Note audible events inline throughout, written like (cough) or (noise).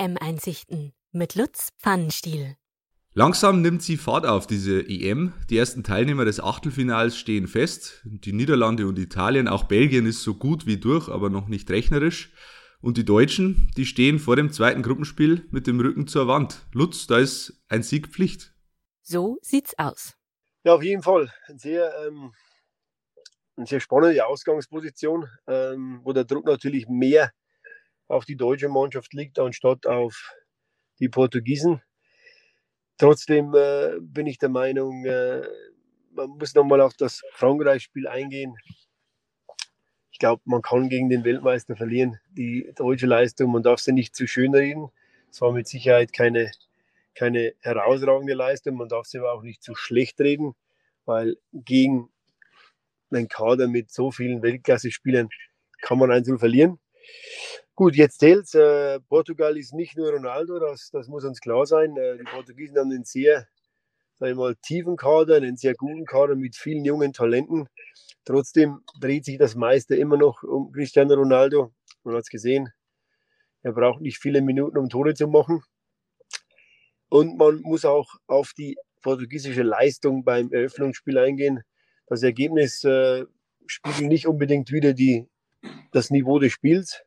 EM-Einsichten mit Lutz Pfannenstiel. Langsam nimmt sie Fahrt auf, diese EM. Die ersten Teilnehmer des Achtelfinals stehen fest. Die Niederlande und Italien, auch Belgien ist so gut wie durch, aber noch nicht rechnerisch. Und die Deutschen, die stehen vor dem zweiten Gruppenspiel mit dem Rücken zur Wand. Lutz, da ist ein Sieg Pflicht. So sieht's aus. Ja, auf jeden Fall. Ein sehr, ähm, eine sehr spannende Ausgangsposition, ähm, wo der Druck natürlich mehr auf die deutsche Mannschaft liegt, anstatt auf die Portugiesen. Trotzdem äh, bin ich der Meinung, äh, man muss nochmal auf das Frankreich-Spiel eingehen. Ich glaube, man kann gegen den Weltmeister verlieren. Die deutsche Leistung, man darf sie nicht zu schön reden. Es war mit Sicherheit keine, keine herausragende Leistung. Man darf sie aber auch nicht zu schlecht reden, weil gegen einen Kader mit so vielen Weltklasse-Spielern kann man einzeln verlieren. Gut, jetzt zählt äh, Portugal ist nicht nur Ronaldo, das, das muss uns klar sein. Äh, die Portugiesen haben einen sehr sag ich mal, tiefen Kader, einen sehr guten Kader mit vielen jungen Talenten. Trotzdem dreht sich das meiste immer noch um Cristiano Ronaldo. Man hat es gesehen, er braucht nicht viele Minuten, um Tore zu machen. Und man muss auch auf die portugiesische Leistung beim Eröffnungsspiel eingehen. Das Ergebnis äh, spiegelt nicht unbedingt wieder die, das Niveau des Spiels.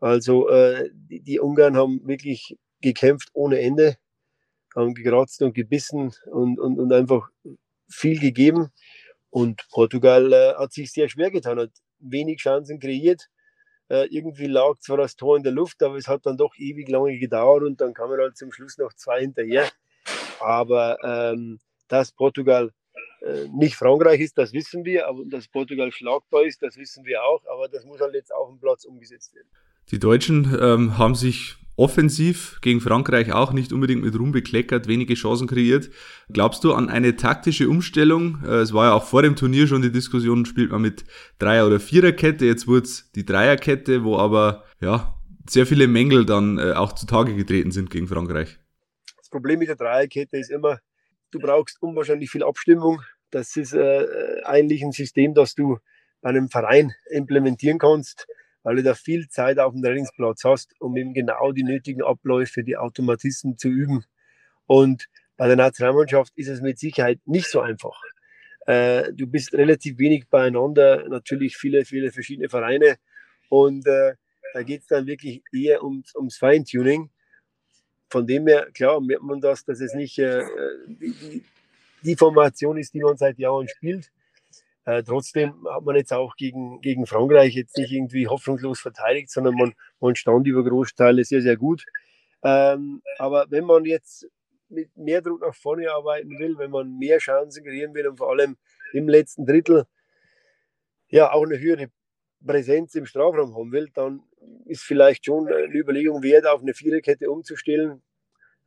Also äh, die, die, Ungarn haben wirklich gekämpft ohne Ende, haben gekratzt und gebissen und, und, und einfach viel gegeben. Und Portugal äh, hat sich sehr schwer getan, hat wenig Chancen kreiert. Äh, irgendwie lag zwar das Tor in der Luft, aber es hat dann doch ewig lange gedauert und dann kamen halt zum Schluss noch zwei hinterher. Aber ähm, dass Portugal äh, nicht Frankreich ist, das wissen wir, aber dass Portugal schlagbar ist, das wissen wir auch, aber das muss halt jetzt auf dem Platz umgesetzt werden. Die Deutschen ähm, haben sich offensiv gegen Frankreich auch nicht unbedingt mit Ruhm bekleckert, wenige Chancen kreiert. Glaubst du an eine taktische Umstellung? Äh, es war ja auch vor dem Turnier schon die Diskussion, spielt man mit Dreier- oder Viererkette, jetzt wurde es die Dreierkette, wo aber ja sehr viele Mängel dann äh, auch zutage getreten sind gegen Frankreich. Das Problem mit der Dreierkette ist immer, du brauchst unwahrscheinlich viel Abstimmung. Das ist äh, eigentlich ein System, das du bei einem Verein implementieren kannst weil du da viel Zeit auf dem Trainingsplatz hast, um eben genau die nötigen Abläufe, die Automatismen zu üben. Und bei der Nationalmannschaft ist es mit Sicherheit nicht so einfach. Äh, du bist relativ wenig beieinander, natürlich viele, viele verschiedene Vereine. Und äh, da geht es dann wirklich eher ums, ums Feintuning. Von dem her, klar, merkt man das, dass es nicht äh, die, die Formation ist, die man seit Jahren spielt. Äh, trotzdem hat man jetzt auch gegen, gegen Frankreich jetzt nicht irgendwie hoffnungslos verteidigt, sondern man, man stand über Großteile sehr, sehr gut. Ähm, aber wenn man jetzt mit mehr Druck nach vorne arbeiten will, wenn man mehr Chancen kreieren will und vor allem im letzten Drittel ja auch eine höhere Präsenz im Strafraum haben will, dann ist vielleicht schon eine Überlegung wert, auf eine Viererkette umzustellen.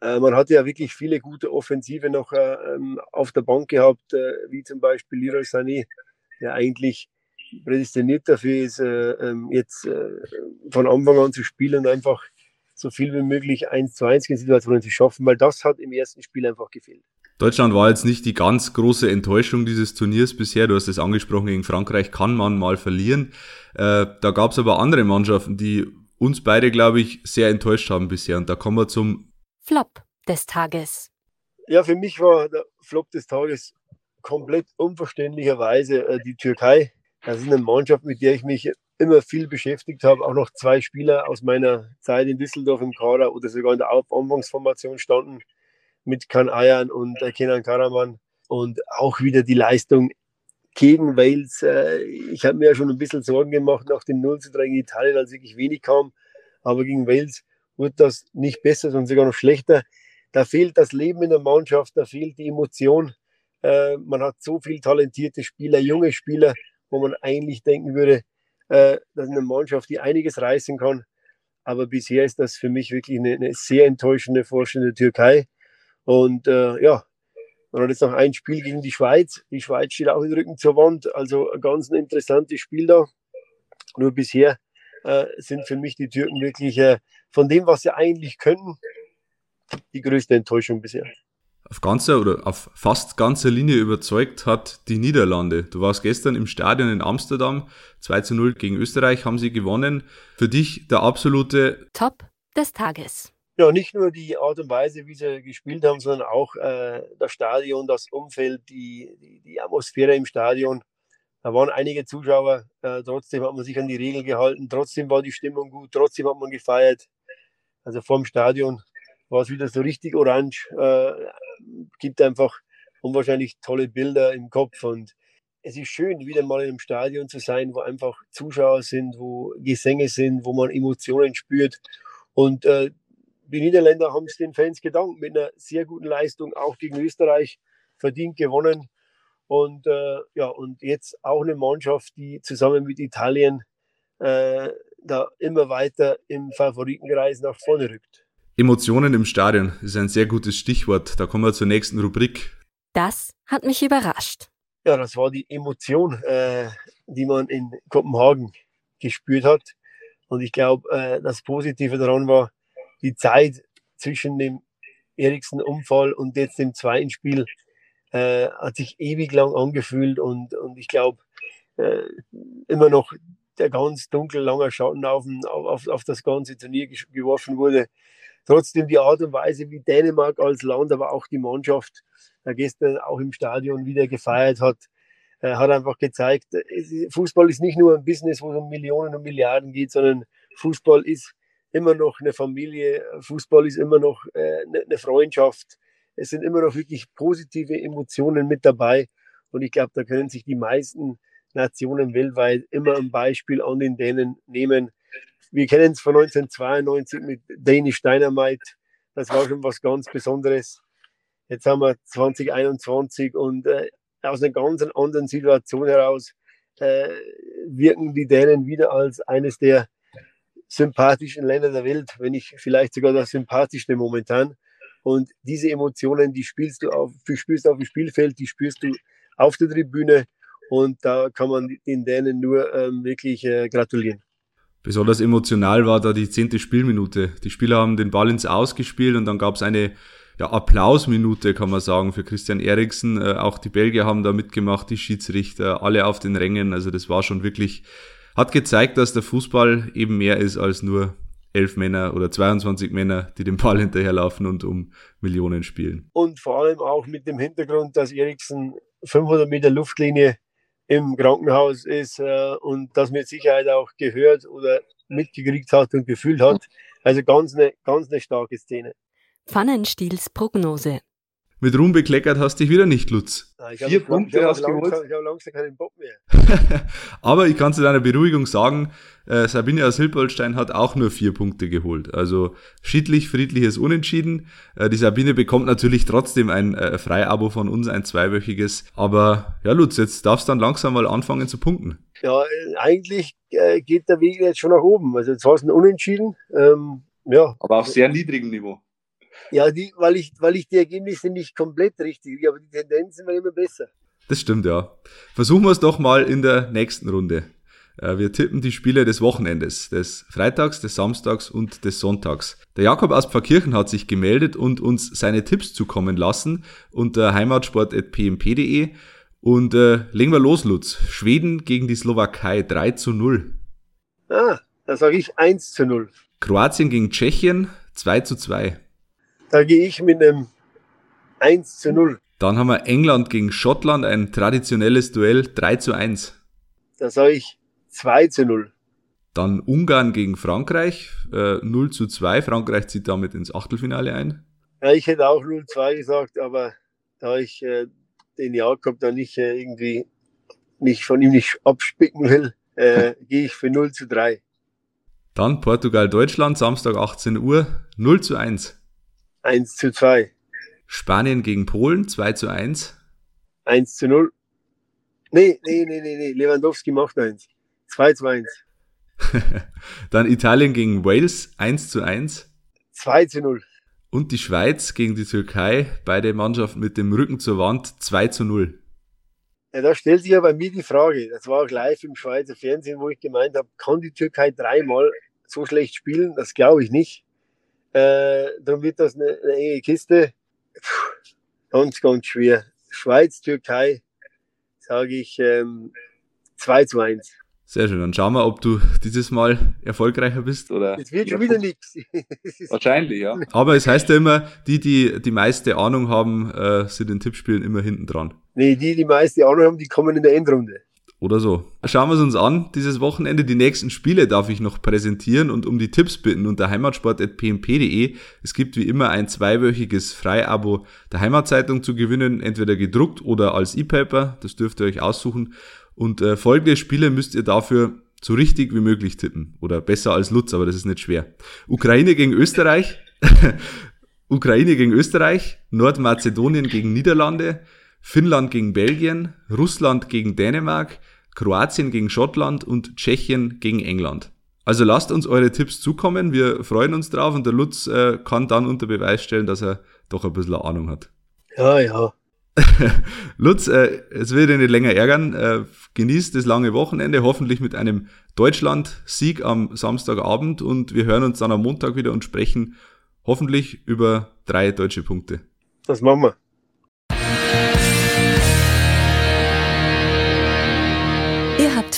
Äh, man hatte ja wirklich viele gute Offensive noch äh, ähm, auf der Bank gehabt, äh, wie zum Beispiel Leroy Sané, der eigentlich prädestiniert dafür ist, äh, ähm, jetzt äh, von Anfang an zu spielen und einfach so viel wie möglich 1 zu 1 Situationen zu schaffen, weil das hat im ersten Spiel einfach gefehlt. Deutschland war jetzt nicht die ganz große Enttäuschung dieses Turniers bisher. Du hast es angesprochen, gegen Frankreich kann man mal verlieren. Äh, da gab es aber andere Mannschaften, die uns beide, glaube ich, sehr enttäuscht haben bisher. Und da kommen wir zum Flop des Tages. Ja, für mich war der Flop des Tages komplett unverständlicherweise äh, die Türkei. Das ist eine Mannschaft, mit der ich mich immer viel beschäftigt habe. Auch noch zwei Spieler aus meiner Zeit in Düsseldorf im Kader oder sogar in der Anfangsformation standen mit Kan Ayan und äh, Kenan Karaman. Und auch wieder die Leistung gegen Wales. Äh, ich habe mir ja schon ein bisschen Sorgen gemacht nach dem 0 zu 3 gegen Italien, als wirklich wenig kam. Aber gegen Wales wurde das nicht besser, sondern sogar noch schlechter. Da fehlt das Leben in der Mannschaft, da fehlt die Emotion. Äh, man hat so viele talentierte Spieler, junge Spieler, wo man eigentlich denken würde, äh, das eine Mannschaft, die einiges reißen kann. Aber bisher ist das für mich wirklich eine, eine sehr enttäuschende Vorstellung der Türkei. Und äh, ja, man hat jetzt noch ein Spiel gegen die Schweiz. Die Schweiz steht auch in Rücken zur Wand. Also ein ganz interessantes Spiel da. Nur bisher äh, sind für mich die Türken wirklich äh, von dem, was sie eigentlich können, die größte Enttäuschung bisher auf ganzer oder auf fast ganzer Linie überzeugt hat die Niederlande. Du warst gestern im Stadion in Amsterdam, 2 zu 0 gegen Österreich haben sie gewonnen. Für dich der absolute Top des Tages. Ja, nicht nur die Art und Weise, wie sie gespielt haben, sondern auch äh, das Stadion, das Umfeld, die, die, die, Atmosphäre im Stadion. Da waren einige Zuschauer, äh, trotzdem hat man sich an die Regeln gehalten, trotzdem war die Stimmung gut, trotzdem hat man gefeiert. Also vorm Stadion war es wieder so richtig orange. Äh, gibt einfach unwahrscheinlich tolle Bilder im Kopf und es ist schön, wieder mal in einem Stadion zu sein, wo einfach Zuschauer sind, wo Gesänge sind, wo man Emotionen spürt. Und äh, die Niederländer haben es den Fans gedankt mit einer sehr guten Leistung, auch gegen Österreich verdient gewonnen. Und äh, ja, und jetzt auch eine Mannschaft, die zusammen mit Italien äh, da immer weiter im Favoritenkreis nach vorne rückt. Emotionen im Stadion ist ein sehr gutes Stichwort. Da kommen wir zur nächsten Rubrik. Das hat mich überrascht. Ja, das war die Emotion, äh, die man in Kopenhagen gespürt hat. Und ich glaube, äh, das Positive daran war, die Zeit zwischen dem Eriksen-Unfall und jetzt dem zweiten Spiel äh, hat sich ewig lang angefühlt und, und ich glaube, äh, immer noch der ganz dunkel lange Schatten auf, auf, auf das ganze Turnier geworfen wurde. Trotzdem die Art und Weise, wie Dänemark als Land, aber auch die Mannschaft da gestern auch im Stadion wieder gefeiert hat, äh, hat einfach gezeigt, Fußball ist nicht nur ein Business, wo es um Millionen und Milliarden geht, sondern Fußball ist immer noch eine Familie, Fußball ist immer noch äh, eine ne Freundschaft. Es sind immer noch wirklich positive Emotionen mit dabei. Und ich glaube, da können sich die meisten Nationen weltweit immer ein Beispiel an den Dänen nehmen. Wir kennen es von 1992 mit Danish Dynamite. Das war schon was ganz Besonderes. Jetzt haben wir 2021 und äh, aus einer ganz anderen Situation heraus äh, wirken die Dänen wieder als eines der sympathischen Länder der Welt, wenn nicht vielleicht sogar das sympathischste momentan. Und diese Emotionen, die spielst du auf, du auf dem Spielfeld, die spürst du auf der Tribüne und da kann man den Dänen nur ähm, wirklich äh, gratulieren. Besonders emotional war da die zehnte Spielminute. Die Spieler haben den Ball ins Ausgespielt und dann gab es eine ja, Applausminute, kann man sagen, für Christian Eriksen. Äh, auch die Belgier haben da mitgemacht, die Schiedsrichter, alle auf den Rängen. Also das war schon wirklich hat gezeigt, dass der Fußball eben mehr ist als nur elf Männer oder 22 Männer, die den Ball hinterherlaufen und um Millionen spielen. Und vor allem auch mit dem Hintergrund, dass Eriksen 500 Meter Luftlinie im Krankenhaus ist äh, und das mit Sicherheit auch gehört oder mitgekriegt hat und gefühlt hat. Also ganz eine, ganz eine starke Szene. Pfannenstiels Prognose. Mit Ruhm bekleckert hast dich wieder nicht, Lutz. Nein, Vier hab, Punkte ich hast du geholt. Ich habe langsam keinen Bock mehr. (laughs) Aber ich kann zu deiner Beruhigung sagen, äh, Sabine aus Hilpolstein hat auch nur vier Punkte geholt. Also schiedlich, friedliches Unentschieden. Äh, die Sabine bekommt natürlich trotzdem ein äh, Freiabo von uns, ein zweiwöchiges. Aber ja, Lutz, jetzt darfst du dann langsam mal anfangen zu punkten. Ja, äh, eigentlich äh, geht der Weg jetzt schon nach oben. Also jetzt war es ein Unentschieden. Ähm, ja. Aber auf sehr niedrigem Niveau. Ja, die, weil, ich, weil ich die Ergebnisse nicht komplett richtig, aber die Tendenzen werden immer besser. Das stimmt, ja. Versuchen wir es doch mal in der nächsten Runde. Äh, wir tippen die Spiele des Wochenendes, des Freitags, des Samstags und des Sonntags. Der Jakob aus Pfarrkirchen hat sich gemeldet und uns seine Tipps zukommen lassen unter heimatsport.pmp.de. Und äh, legen wir los, Lutz. Schweden gegen die Slowakei 3 zu 0. Ah, da sage ich 1 zu 0. Kroatien gegen Tschechien 2 zu 2. Da gehe ich mit einem 1 zu 0. Dann haben wir England gegen Schottland, ein traditionelles Duell 3 zu 1. Da sage ich 2 zu 0. Dann Ungarn gegen Frankreich, äh, 0 zu 2. Frankreich zieht damit ins Achtelfinale ein. Ja, ich hätte auch 0 zu 2 gesagt, aber da ich äh, den Jakob da nicht äh, irgendwie nicht von ihm nicht abspicken will, äh, (laughs) gehe ich für 0 zu 3. Dann Portugal-Deutschland, Samstag 18 Uhr, 0 zu 1. 1 zu 2. Spanien gegen Polen 2 zu 1. 1 zu 0. Nee, nee, nee, nee, nee. Lewandowski macht 1. 2 zu 1. (laughs) Dann Italien gegen Wales 1 zu 1. 2 zu 0. Und die Schweiz gegen die Türkei, beide Mannschaften mit dem Rücken zur Wand 2 zu 0. Ja, da stellt sich ja bei mir die Frage, das war auch live im Schweizer Fernsehen, wo ich gemeint habe, kann die Türkei dreimal so schlecht spielen? Das glaube ich nicht. Äh, darum wird das eine, eine enge Kiste. Puh, ganz, ganz schwer. Schweiz, Türkei, sage ich ähm, 2 zu 1. Sehr schön. Dann schauen wir, ob du dieses Mal erfolgreicher bist oder. Es wird schon wieder nichts. (laughs) Wahrscheinlich, ja. Aber es heißt ja immer, die, die die meiste Ahnung haben, äh, sind in Tippspielen immer hinten dran. Nee, die, die meiste Ahnung haben, die kommen in der Endrunde. Oder so. Schauen wir es uns an. Dieses Wochenende, die nächsten Spiele darf ich noch präsentieren und um die Tipps bitten unter heimatsport.pmp.de. Es gibt wie immer ein zweiwöchiges Freiabo der Heimatzeitung zu gewinnen, entweder gedruckt oder als E-Paper. Das dürft ihr euch aussuchen. Und äh, folgende Spiele müsst ihr dafür so richtig wie möglich tippen. Oder besser als Lutz, aber das ist nicht schwer. Ukraine gegen Österreich. (laughs) Ukraine gegen Österreich. Nordmazedonien gegen Niederlande. Finnland gegen Belgien. Russland gegen Dänemark. Kroatien gegen Schottland und Tschechien gegen England. Also lasst uns eure Tipps zukommen. Wir freuen uns drauf und der Lutz äh, kann dann unter Beweis stellen, dass er doch ein bisschen Ahnung hat. Ja, ja. (laughs) Lutz, äh, es wird dich nicht länger ärgern. Äh, genießt das lange Wochenende, hoffentlich mit einem Deutschland-Sieg am Samstagabend und wir hören uns dann am Montag wieder und sprechen hoffentlich über drei deutsche Punkte. Das machen wir.